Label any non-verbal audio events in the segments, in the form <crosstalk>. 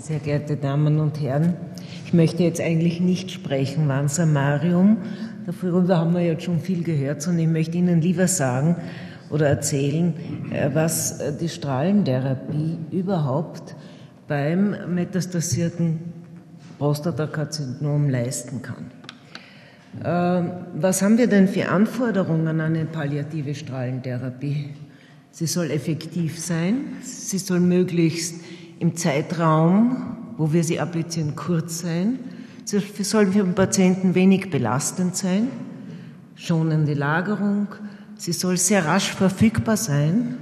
Sehr geehrte Damen und Herren, ich möchte jetzt eigentlich nicht sprechen, wann Samarium, darüber haben wir jetzt schon viel gehört, sondern ich möchte Ihnen lieber sagen oder erzählen, äh, was äh, die Strahlentherapie überhaupt beim metastasierten Prostatakarzinom leisten kann. Ähm, was haben wir denn für Anforderungen an eine palliative Strahlentherapie? Sie soll effektiv sein, sie soll möglichst im Zeitraum, wo wir sie applizieren, kurz sein, sie soll für den Patienten wenig belastend sein, schonende Lagerung, sie soll sehr rasch verfügbar sein,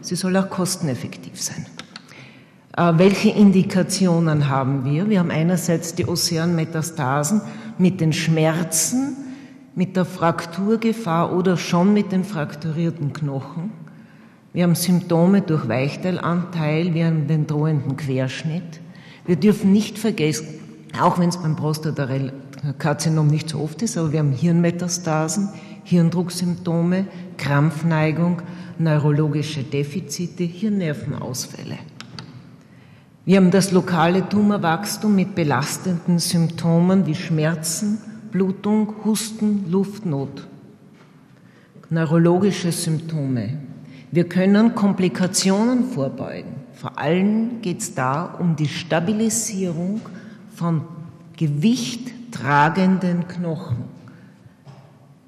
sie soll auch kosteneffektiv sein. Äh, welche Indikationen haben wir? Wir haben einerseits die Ozeanmetastasen mit den Schmerzen, mit der Frakturgefahr oder schon mit den frakturierten Knochen. Wir haben Symptome durch Weichteilanteil, wir haben den drohenden Querschnitt. Wir dürfen nicht vergessen, auch wenn es beim Prostatakarzinom nicht so oft ist, aber wir haben Hirnmetastasen, Hirndrucksymptome, Krampfneigung, neurologische Defizite, Hirnnervenausfälle. Wir haben das lokale Tumorwachstum mit belastenden Symptomen wie Schmerzen, Blutung, Husten, Luftnot. Neurologische Symptome. Wir können Komplikationen vorbeugen. Vor allem geht es da um die Stabilisierung von gewichttragenden Knochen.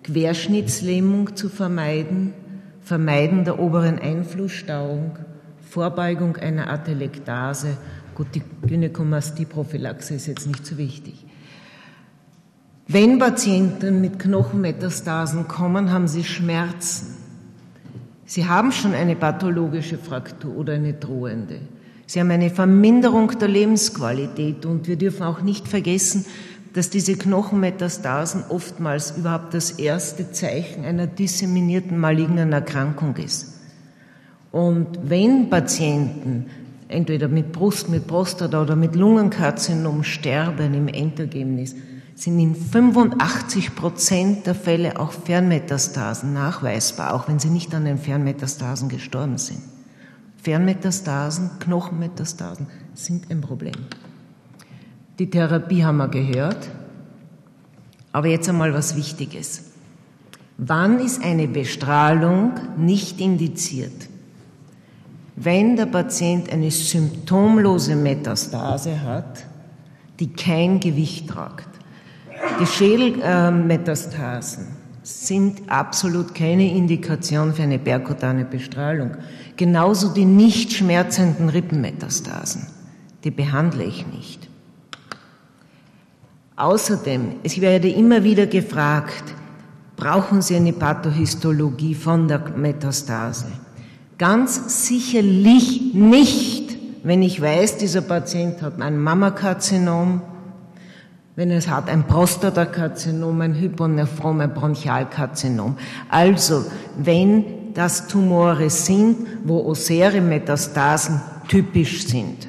Querschnittslähmung zu vermeiden, Vermeiden der oberen Einflussstauung, Vorbeugung einer Atelektase. Gut, die Gynäkomastie-Prophylaxe ist jetzt nicht so wichtig. Wenn Patienten mit Knochenmetastasen kommen, haben sie Schmerzen. Sie haben schon eine pathologische Fraktur oder eine drohende. Sie haben eine Verminderung der Lebensqualität und wir dürfen auch nicht vergessen, dass diese Knochenmetastasen oftmals überhaupt das erste Zeichen einer disseminierten malignen Erkrankung ist. Und wenn Patienten entweder mit Brust, mit Prostata oder mit Lungenkarzinom sterben im Endergebnis, sind in 85 Prozent der Fälle auch Fernmetastasen nachweisbar, auch wenn sie nicht an den Fernmetastasen gestorben sind. Fernmetastasen, Knochenmetastasen sind ein Problem. Die Therapie haben wir gehört, aber jetzt einmal was Wichtiges. Wann ist eine Bestrahlung nicht indiziert? Wenn der Patient eine symptomlose Metastase hat, die kein Gewicht tragt. Die Schädelmetastasen sind absolut keine Indikation für eine perkutane Bestrahlung. Genauso die nicht schmerzenden Rippenmetastasen. Die behandle ich nicht. Außerdem, ich werde immer wieder gefragt, brauchen Sie eine Pathohistologie von der Metastase? Ganz sicherlich nicht, wenn ich weiß, dieser Patient hat ein Mammakarzinom, wenn es hat ein Prostatakarzinom, ein Hyponephrom, ein Bronchialkarzinom. Also, wenn das Tumore sind, wo osere Metastasen typisch sind.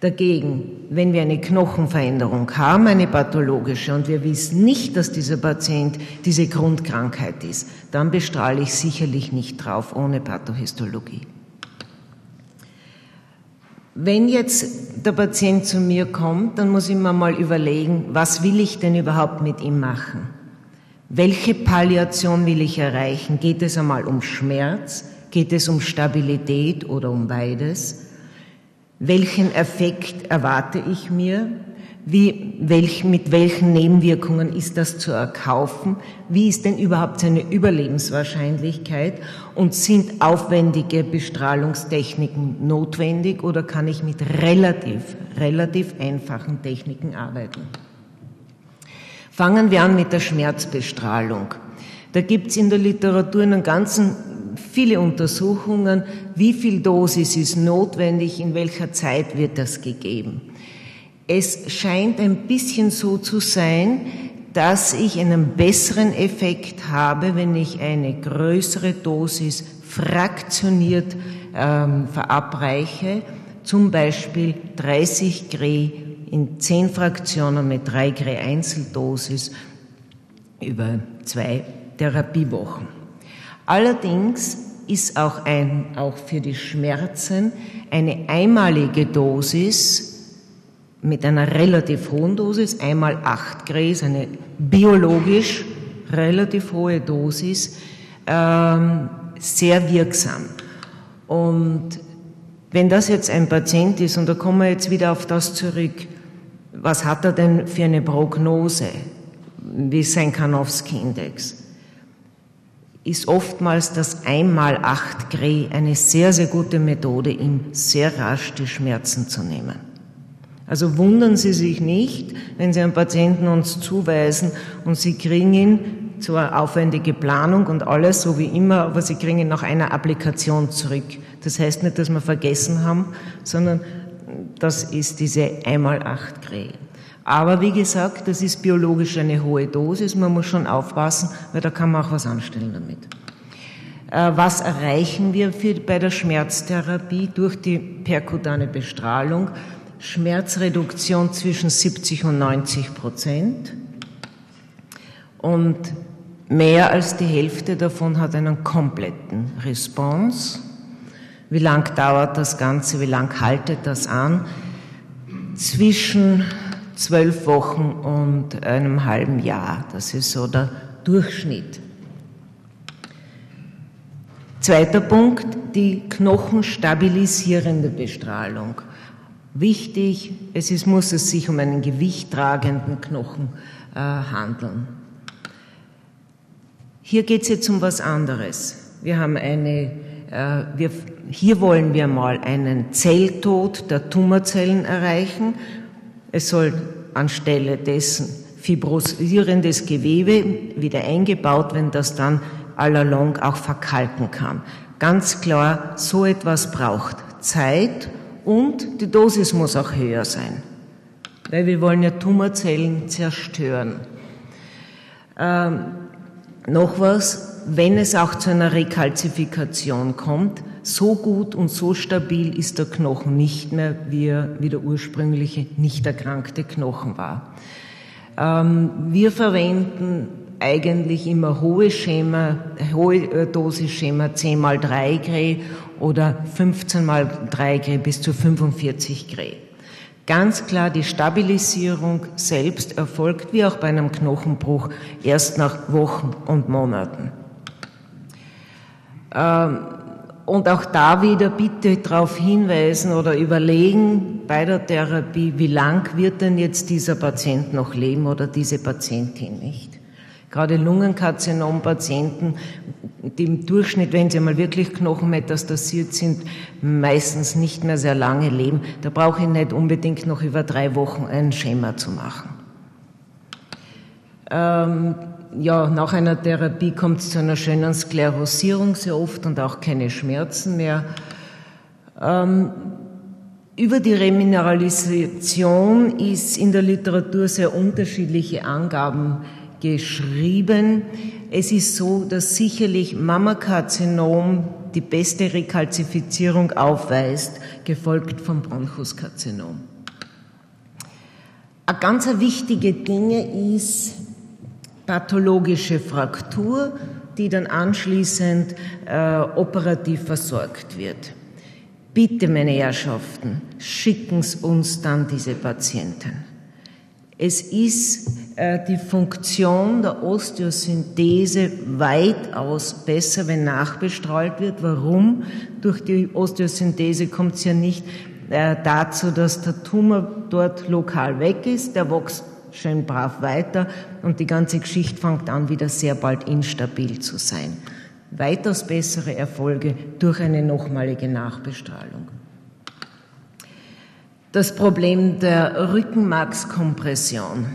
Dagegen, wenn wir eine Knochenveränderung haben, eine pathologische, und wir wissen nicht, dass dieser Patient diese Grundkrankheit ist, dann bestrahle ich sicherlich nicht drauf ohne Pathohistologie. Wenn jetzt der Patient zu mir kommt, dann muss ich mir mal überlegen, was will ich denn überhaupt mit ihm machen? Welche Palliation will ich erreichen? Geht es einmal um Schmerz? Geht es um Stabilität oder um beides? Welchen Effekt erwarte ich mir? Wie, welch, mit welchen Nebenwirkungen ist das zu erkaufen? Wie ist denn überhaupt seine Überlebenswahrscheinlichkeit? Und sind aufwendige Bestrahlungstechniken notwendig oder kann ich mit relativ, relativ einfachen Techniken arbeiten? Fangen wir an mit der Schmerzbestrahlung. Da gibt's in der Literatur einen ganzen viele Untersuchungen, wie viel Dosis ist notwendig, in welcher Zeit wird das gegeben. Es scheint ein bisschen so zu sein, dass ich einen besseren Effekt habe, wenn ich eine größere Dosis fraktioniert ähm, verabreiche, zum Beispiel 30 Gray in 10 Fraktionen mit 3 Gray Einzeldosis über zwei Therapiewochen. Allerdings ist auch, ein, auch für die Schmerzen eine einmalige Dosis mit einer relativ hohen Dosis, einmal acht Gräs, eine biologisch relativ hohe Dosis, ähm, sehr wirksam. Und wenn das jetzt ein Patient ist, und da kommen wir jetzt wieder auf das zurück, was hat er denn für eine Prognose? Wie ist sein Kanowski-Index? Ist oftmals das einmal acht Gray eine sehr, sehr gute Methode, ihm sehr rasch die Schmerzen zu nehmen. Also wundern Sie sich nicht, wenn Sie einen Patienten uns zuweisen und Sie kriegen ihn zur aufwendige Planung und alles, so wie immer, aber Sie kriegen ihn nach einer Applikation zurück. Das heißt nicht, dass wir vergessen haben, sondern das ist diese einmal acht Gray. Aber wie gesagt, das ist biologisch eine hohe Dosis. Man muss schon aufpassen, weil da kann man auch was anstellen damit. Äh, was erreichen wir für, bei der Schmerztherapie durch die perkutane Bestrahlung? Schmerzreduktion zwischen 70 und 90 Prozent. Und mehr als die Hälfte davon hat einen kompletten Response. Wie lang dauert das Ganze? Wie lang haltet das an? Zwischen zwölf Wochen und einem halben Jahr. Das ist so der Durchschnitt. Zweiter Punkt, die knochenstabilisierende Bestrahlung. Wichtig, es ist, muss es sich um einen gewichttragenden Knochen äh, handeln. Hier geht es jetzt um was anderes. Wir haben eine, äh, wir, hier wollen wir mal einen Zelltod der Tumorzellen erreichen. Es soll anstelle dessen fibrosierendes Gewebe wieder eingebaut werden, das dann allalong auch verkalken kann. Ganz klar, so etwas braucht Zeit und die Dosis muss auch höher sein, weil wir wollen ja Tumorzellen zerstören. Ähm, noch was, wenn es auch zu einer Rekalzifikation kommt, so gut und so stabil ist der Knochen nicht mehr, wie, er, wie der ursprüngliche nicht erkrankte Knochen war. Ähm, wir verwenden eigentlich immer hohe Schema, hohe äh, Dosis Schema 10 mal 3 Gray oder 15 mal 3 Gray bis zu 45 Gray. Ganz klar, die Stabilisierung selbst erfolgt, wie auch bei einem Knochenbruch, erst nach Wochen und Monaten. Ähm, und auch da wieder bitte darauf hinweisen oder überlegen bei der Therapie, wie lang wird denn jetzt dieser Patient noch leben oder diese Patientin nicht. Gerade Lungenkarzinom-Patienten, die im Durchschnitt, wenn sie mal wirklich knochenmetastasiert sind, meistens nicht mehr sehr lange leben. Da brauche ich nicht unbedingt noch über drei Wochen ein Schema zu machen. Ähm, ja, nach einer Therapie kommt es zu einer schönen Sklerosierung sehr oft und auch keine Schmerzen mehr. Ähm, über die Remineralisation ist in der Literatur sehr unterschiedliche Angaben geschrieben. Es ist so, dass sicherlich Mammakarzinom die beste Rekalzifizierung aufweist, gefolgt vom Bronchuskarzinom. Eine ganz wichtige Dinge ist pathologische Fraktur, die dann anschließend äh, operativ versorgt wird. Bitte, meine Herrschaften, schicken Sie uns dann diese Patienten. Es ist die Funktion der Osteosynthese weitaus besser, wenn nachbestrahlt wird. Warum? Durch die Osteosynthese kommt es ja nicht äh, dazu, dass der Tumor dort lokal weg ist, der wächst schön brav weiter und die ganze Geschichte fängt an, wieder sehr bald instabil zu sein. Weitaus bessere Erfolge durch eine nochmalige Nachbestrahlung. Das Problem der Rückenmarkskompression.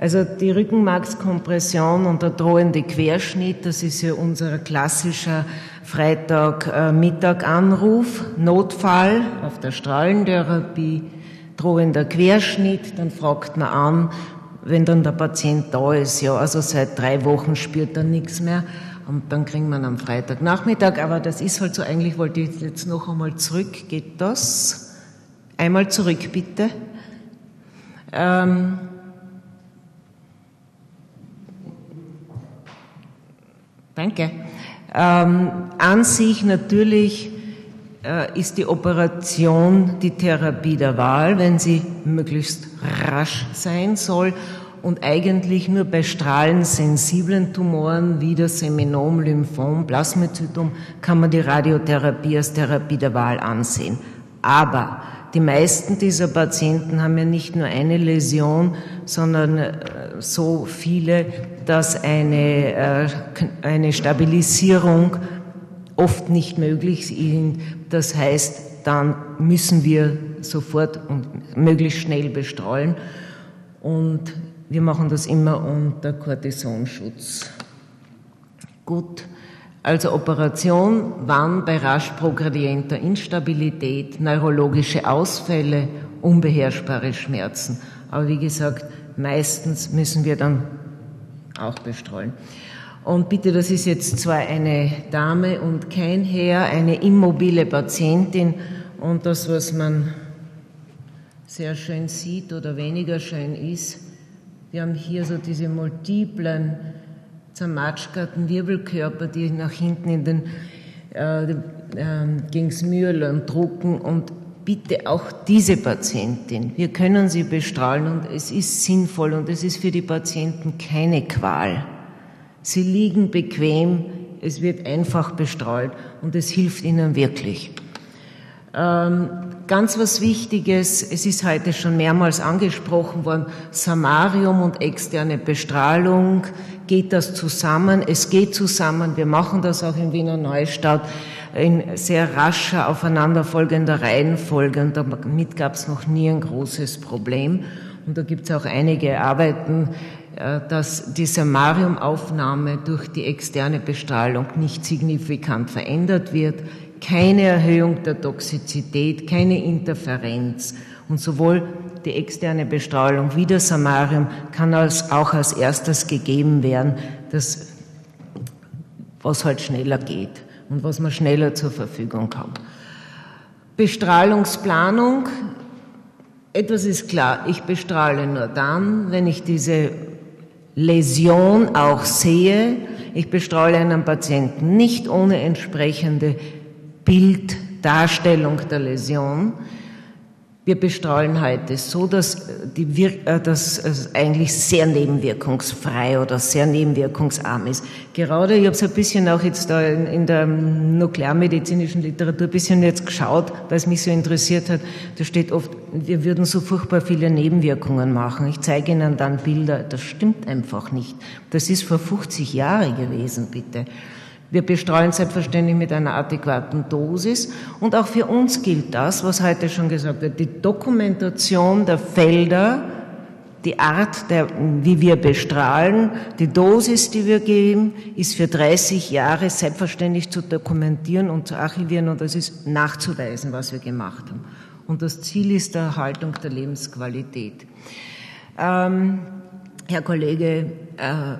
Also die Rückenmarkskompression und der drohende Querschnitt, das ist ja unser klassischer Freitag-Mittag-Anruf, Notfall auf der Strahlentherapie, drohender Querschnitt, dann fragt man an, wenn dann der Patient da ist, ja, also seit drei Wochen spürt er nichts mehr. Und dann kriegen wir am Freitagnachmittag, aber das ist halt so, eigentlich wollte ich jetzt noch einmal zurück, geht das? Einmal zurück, bitte. Ähm, Danke. Ähm, an sich natürlich äh, ist die Operation die Therapie der Wahl, wenn sie möglichst rasch sein soll und eigentlich nur bei strahlensensiblen Tumoren wie das Seminom, Lymphom, Plasmazytom kann man die Radiotherapie als Therapie der Wahl ansehen. Aber die meisten dieser Patienten haben ja nicht nur eine Läsion, sondern äh, so viele, dass eine, äh, eine Stabilisierung oft nicht möglich ist. Das heißt, dann müssen wir sofort und möglichst schnell bestrahlen. Und wir machen das immer unter Cortisonschutz. Gut. Also Operation, wann bei rasch progredienter Instabilität, neurologische Ausfälle, unbeherrschbare Schmerzen. Aber wie gesagt, meistens müssen wir dann auch bestrahlen. Und bitte, das ist jetzt zwar eine Dame und kein Herr, eine immobile Patientin und das, was man sehr schön sieht oder weniger schön ist, wir haben hier so diese multiplen zermatschgerten Wirbelkörper, die nach hinten in den äh, äh, gegens Mühe drucken und bitte auch diese Patientin. Wir können sie bestrahlen und es ist sinnvoll und es ist für die Patienten keine Qual. Sie liegen bequem, es wird einfach bestrahlt und es hilft ihnen wirklich. Ähm, ganz was Wichtiges, es ist heute schon mehrmals angesprochen worden, Samarium und externe Bestrahlung, geht das zusammen? Es geht zusammen, wir machen das auch in Wiener Neustadt in sehr rascher, aufeinanderfolgender Reihenfolge und damit gab es noch nie ein großes Problem. Und da gibt es auch einige Arbeiten, äh, dass die Samariumaufnahme durch die externe Bestrahlung nicht signifikant verändert wird keine Erhöhung der Toxizität, keine Interferenz. Und sowohl die externe Bestrahlung wie das Samarium kann als, auch als erstes gegeben werden, das, was halt schneller geht und was man schneller zur Verfügung hat. Bestrahlungsplanung. Etwas ist klar, ich bestrahle nur dann, wenn ich diese Läsion auch sehe. Ich bestrahle einen Patienten nicht ohne entsprechende Bilddarstellung der Läsion. Wir bestrahlen heute so, dass, die Wir äh, dass es eigentlich sehr nebenwirkungsfrei oder sehr nebenwirkungsarm ist. Gerade, ich habe es ein bisschen auch jetzt da in, in, der nuklearmedizinischen Literatur ein bisschen jetzt geschaut, weil es mich so interessiert hat. Da steht oft, wir würden so furchtbar viele Nebenwirkungen machen. Ich zeige Ihnen dann Bilder. Das stimmt einfach nicht. Das ist vor 50 Jahren gewesen, bitte. Wir bestrahlen selbstverständlich mit einer adäquaten Dosis. Und auch für uns gilt das, was heute schon gesagt wird, die Dokumentation der Felder, die Art, der, wie wir bestrahlen, die Dosis, die wir geben, ist für 30 Jahre selbstverständlich zu dokumentieren und zu archivieren und das ist nachzuweisen, was wir gemacht haben. Und das Ziel ist der Erhaltung der Lebensqualität. Ähm, Herr Kollege äh,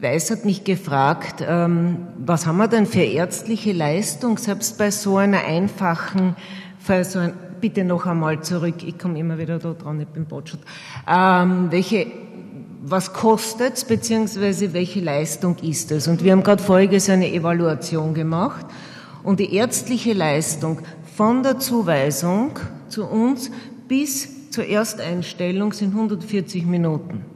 Weiß hat mich gefragt, ähm, was haben wir denn für ärztliche Leistung, selbst bei so einer einfachen, für so ein, bitte noch einmal zurück, ich komme immer wieder da dran, ich bin Botschut, ähm, welche, was kostet beziehungsweise welche Leistung ist es? Und wir haben gerade voriges eine Evaluation gemacht und die ärztliche Leistung von der Zuweisung zu uns bis zur Ersteinstellung sind 140 Minuten.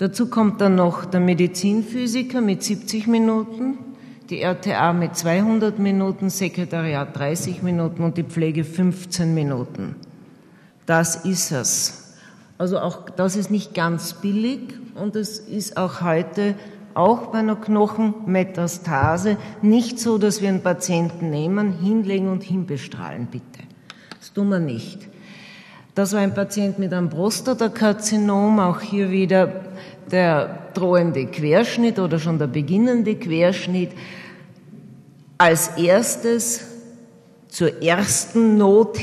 Dazu kommt dann noch der Medizinphysiker mit 70 Minuten, die RTA mit 200 Minuten, Sekretariat 30 Minuten und die Pflege 15 Minuten. Das ist es. Also auch das ist nicht ganz billig und es ist auch heute auch bei einer Knochenmetastase nicht so, dass wir einen Patienten nehmen, hinlegen und hinbestrahlen, bitte. Das tun wir nicht. Das war ein Patient mit einem Prostatakarzinom, auch hier wieder der drohende Querschnitt oder schon der beginnende Querschnitt. Als erstes zur ersten Not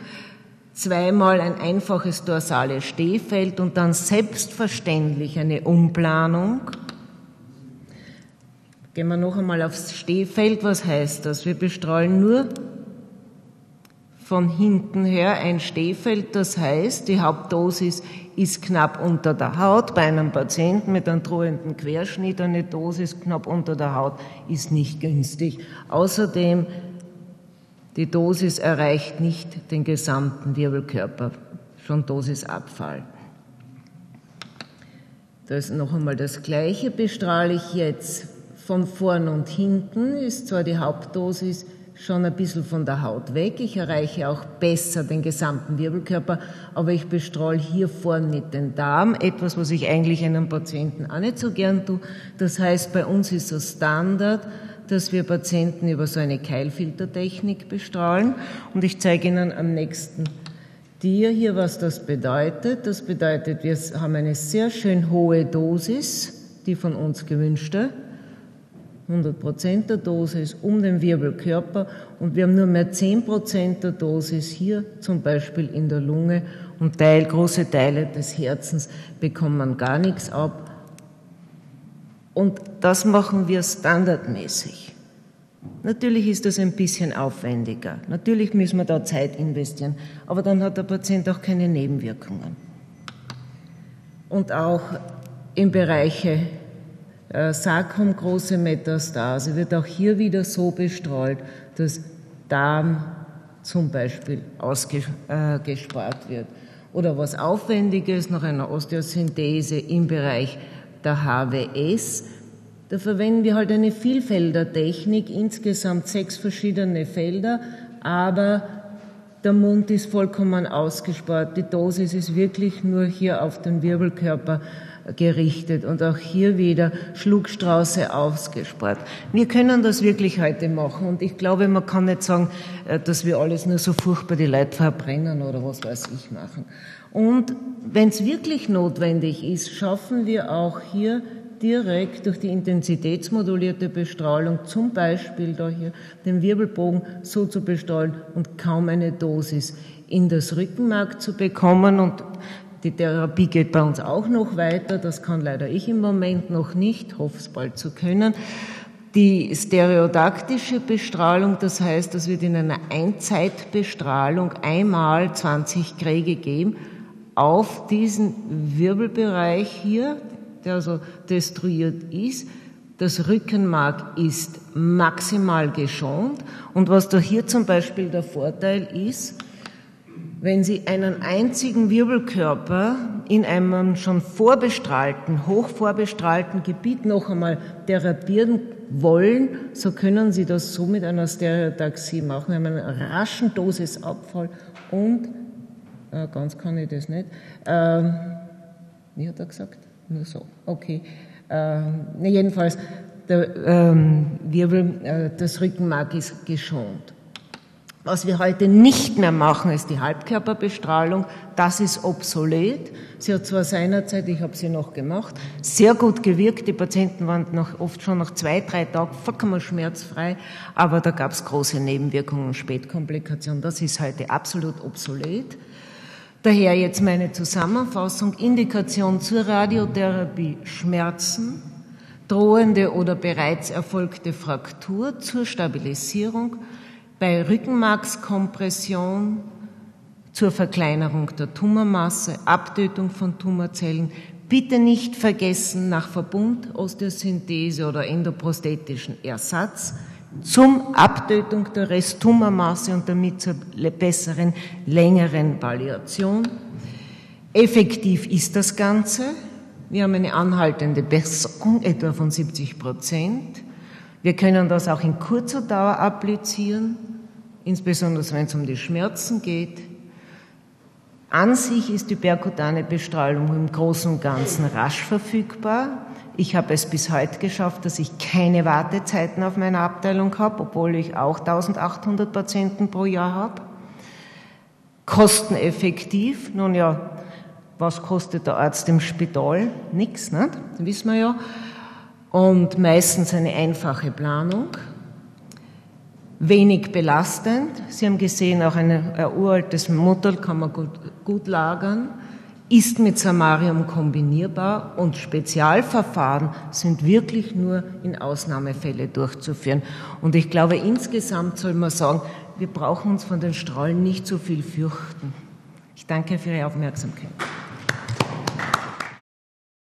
<laughs> zweimal ein einfaches dorsales Stehfeld und dann selbstverständlich eine Umplanung. Gehen wir noch einmal aufs Stehfeld. Was heißt das? Wir bestrahlen nur von hinten her ein Stehfeld, das heißt, die Hauptdosis ist knapp unter der Haut. Bei einem Patienten mit einem drohenden Querschnitt eine Dosis knapp unter der Haut ist nicht günstig. Außerdem, die Dosis erreicht nicht den gesamten Wirbelkörper, schon Dosisabfall. Das ist noch einmal das Gleiche, bestrahle ich jetzt von vorn und hinten, ist zwar die Hauptdosis schon ein bisschen von der Haut weg. Ich erreiche auch besser den gesamten Wirbelkörper, aber ich bestrahle hier vorne nicht den Darm, etwas, was ich eigentlich einem Patienten auch nicht so gern tue. Das heißt, bei uns ist es Standard, dass wir Patienten über so eine Keilfiltertechnik bestrahlen. Und ich zeige Ihnen am nächsten Dia hier, was das bedeutet. Das bedeutet, wir haben eine sehr schön hohe Dosis, die von uns gewünschte. 100 Prozent der Dosis um den Wirbelkörper und wir haben nur mehr 10 Prozent der Dosis hier, zum Beispiel in der Lunge und Teil, große Teile des Herzens bekommen gar nichts ab. Und das machen wir standardmäßig. Natürlich ist das ein bisschen aufwendiger. Natürlich müssen wir da Zeit investieren. Aber dann hat der Patient auch keine Nebenwirkungen. Und auch im Bereiche Sarkom große Metastase wird auch hier wieder so bestrahlt, dass Darm zum Beispiel ausgespart wird. Oder was Aufwendiges nach einer Osteosynthese im Bereich der HWS. Da verwenden wir halt eine Vielfeldertechnik, insgesamt sechs verschiedene Felder, aber der Mund ist vollkommen ausgespart. Die Dosis ist wirklich nur hier auf den Wirbelkörper gerichtet und auch hier wieder Schlugstrauße ausgespart. Wir können das wirklich heute machen und ich glaube, man kann nicht sagen, äh, dass wir alles nur so furchtbar die Leute verbrennen oder was weiß ich machen. Und wenn es wirklich notwendig ist, schaffen wir auch hier direkt durch die intensitätsmodulierte Bestrahlung, zum Beispiel da hier den Wirbelbogen so zu bestrahlen und kaum eine Dosis in das Rückenmark zu bekommen. Und die Therapie geht bei uns auch noch weiter. Das kann leider ich im Moment noch nicht, hoffe es bald zu können. Die stereodaktische Bestrahlung, das heißt, das wird in einer Einzeitbestrahlung einmal 20 Gray gegeben auf diesen Wirbelbereich hier, der also destruiert ist. Das Rückenmark ist maximal geschont. Und was da hier zum Beispiel der Vorteil ist, wenn Sie einen einzigen Wirbelkörper in einem schon vorbestrahlten, hochvorbestrahlten Gebiet noch einmal therapieren wollen, so können Sie das so mit einer Stereotaxie machen. Einen raschen Dosisabfall und, äh, ganz kann ich das nicht, äh, wie hat er gesagt? Nur so, okay. Äh, jedenfalls, der ähm, Wirbel, äh, das Rückenmark ist geschont. Was wir heute nicht mehr machen, ist die Halbkörperbestrahlung. Das ist obsolet. Sie hat zwar seinerzeit, ich habe sie noch gemacht, sehr gut gewirkt. Die Patienten waren noch, oft schon nach zwei, drei Tagen vollkommen schmerzfrei, aber da gab es große Nebenwirkungen und Spätkomplikationen. Das ist heute absolut obsolet. Daher jetzt meine Zusammenfassung. Indikation zur Radiotherapie Schmerzen, drohende oder bereits erfolgte Fraktur zur Stabilisierung, bei Rückenmarkskompression zur Verkleinerung der Tumormasse, Abtötung von Tumorzellen. Bitte nicht vergessen, nach Verbund, Osteosynthese oder endoprosthetischen Ersatz zum Abtötung der Resttumormasse und damit zur besseren, längeren Palliation. Effektiv ist das Ganze. Wir haben eine anhaltende Besserung, etwa von 70 Prozent. Wir können das auch in kurzer Dauer applizieren insbesondere wenn es um die Schmerzen geht. An sich ist die perkutane Bestrahlung im Großen und Ganzen rasch verfügbar. Ich habe es bis heute geschafft, dass ich keine Wartezeiten auf meiner Abteilung habe, obwohl ich auch 1800 Patienten pro Jahr habe. Kosteneffektiv, nun ja, was kostet der Arzt im Spital? Nix, ne? Das wissen wir ja. Und meistens eine einfache Planung wenig belastend. Sie haben gesehen, auch ein, uraltes Modell kann man gut, gut lagern. ist mit Samarium kombinierbar und Spezialverfahren sind wirklich nur in Ausnahmefälle durchzuführen. Und ich glaube, insgesamt soll man sagen, wir brauchen uns von den Strahlen nicht so viel fürchten. Ich danke für Ihre Aufmerksamkeit.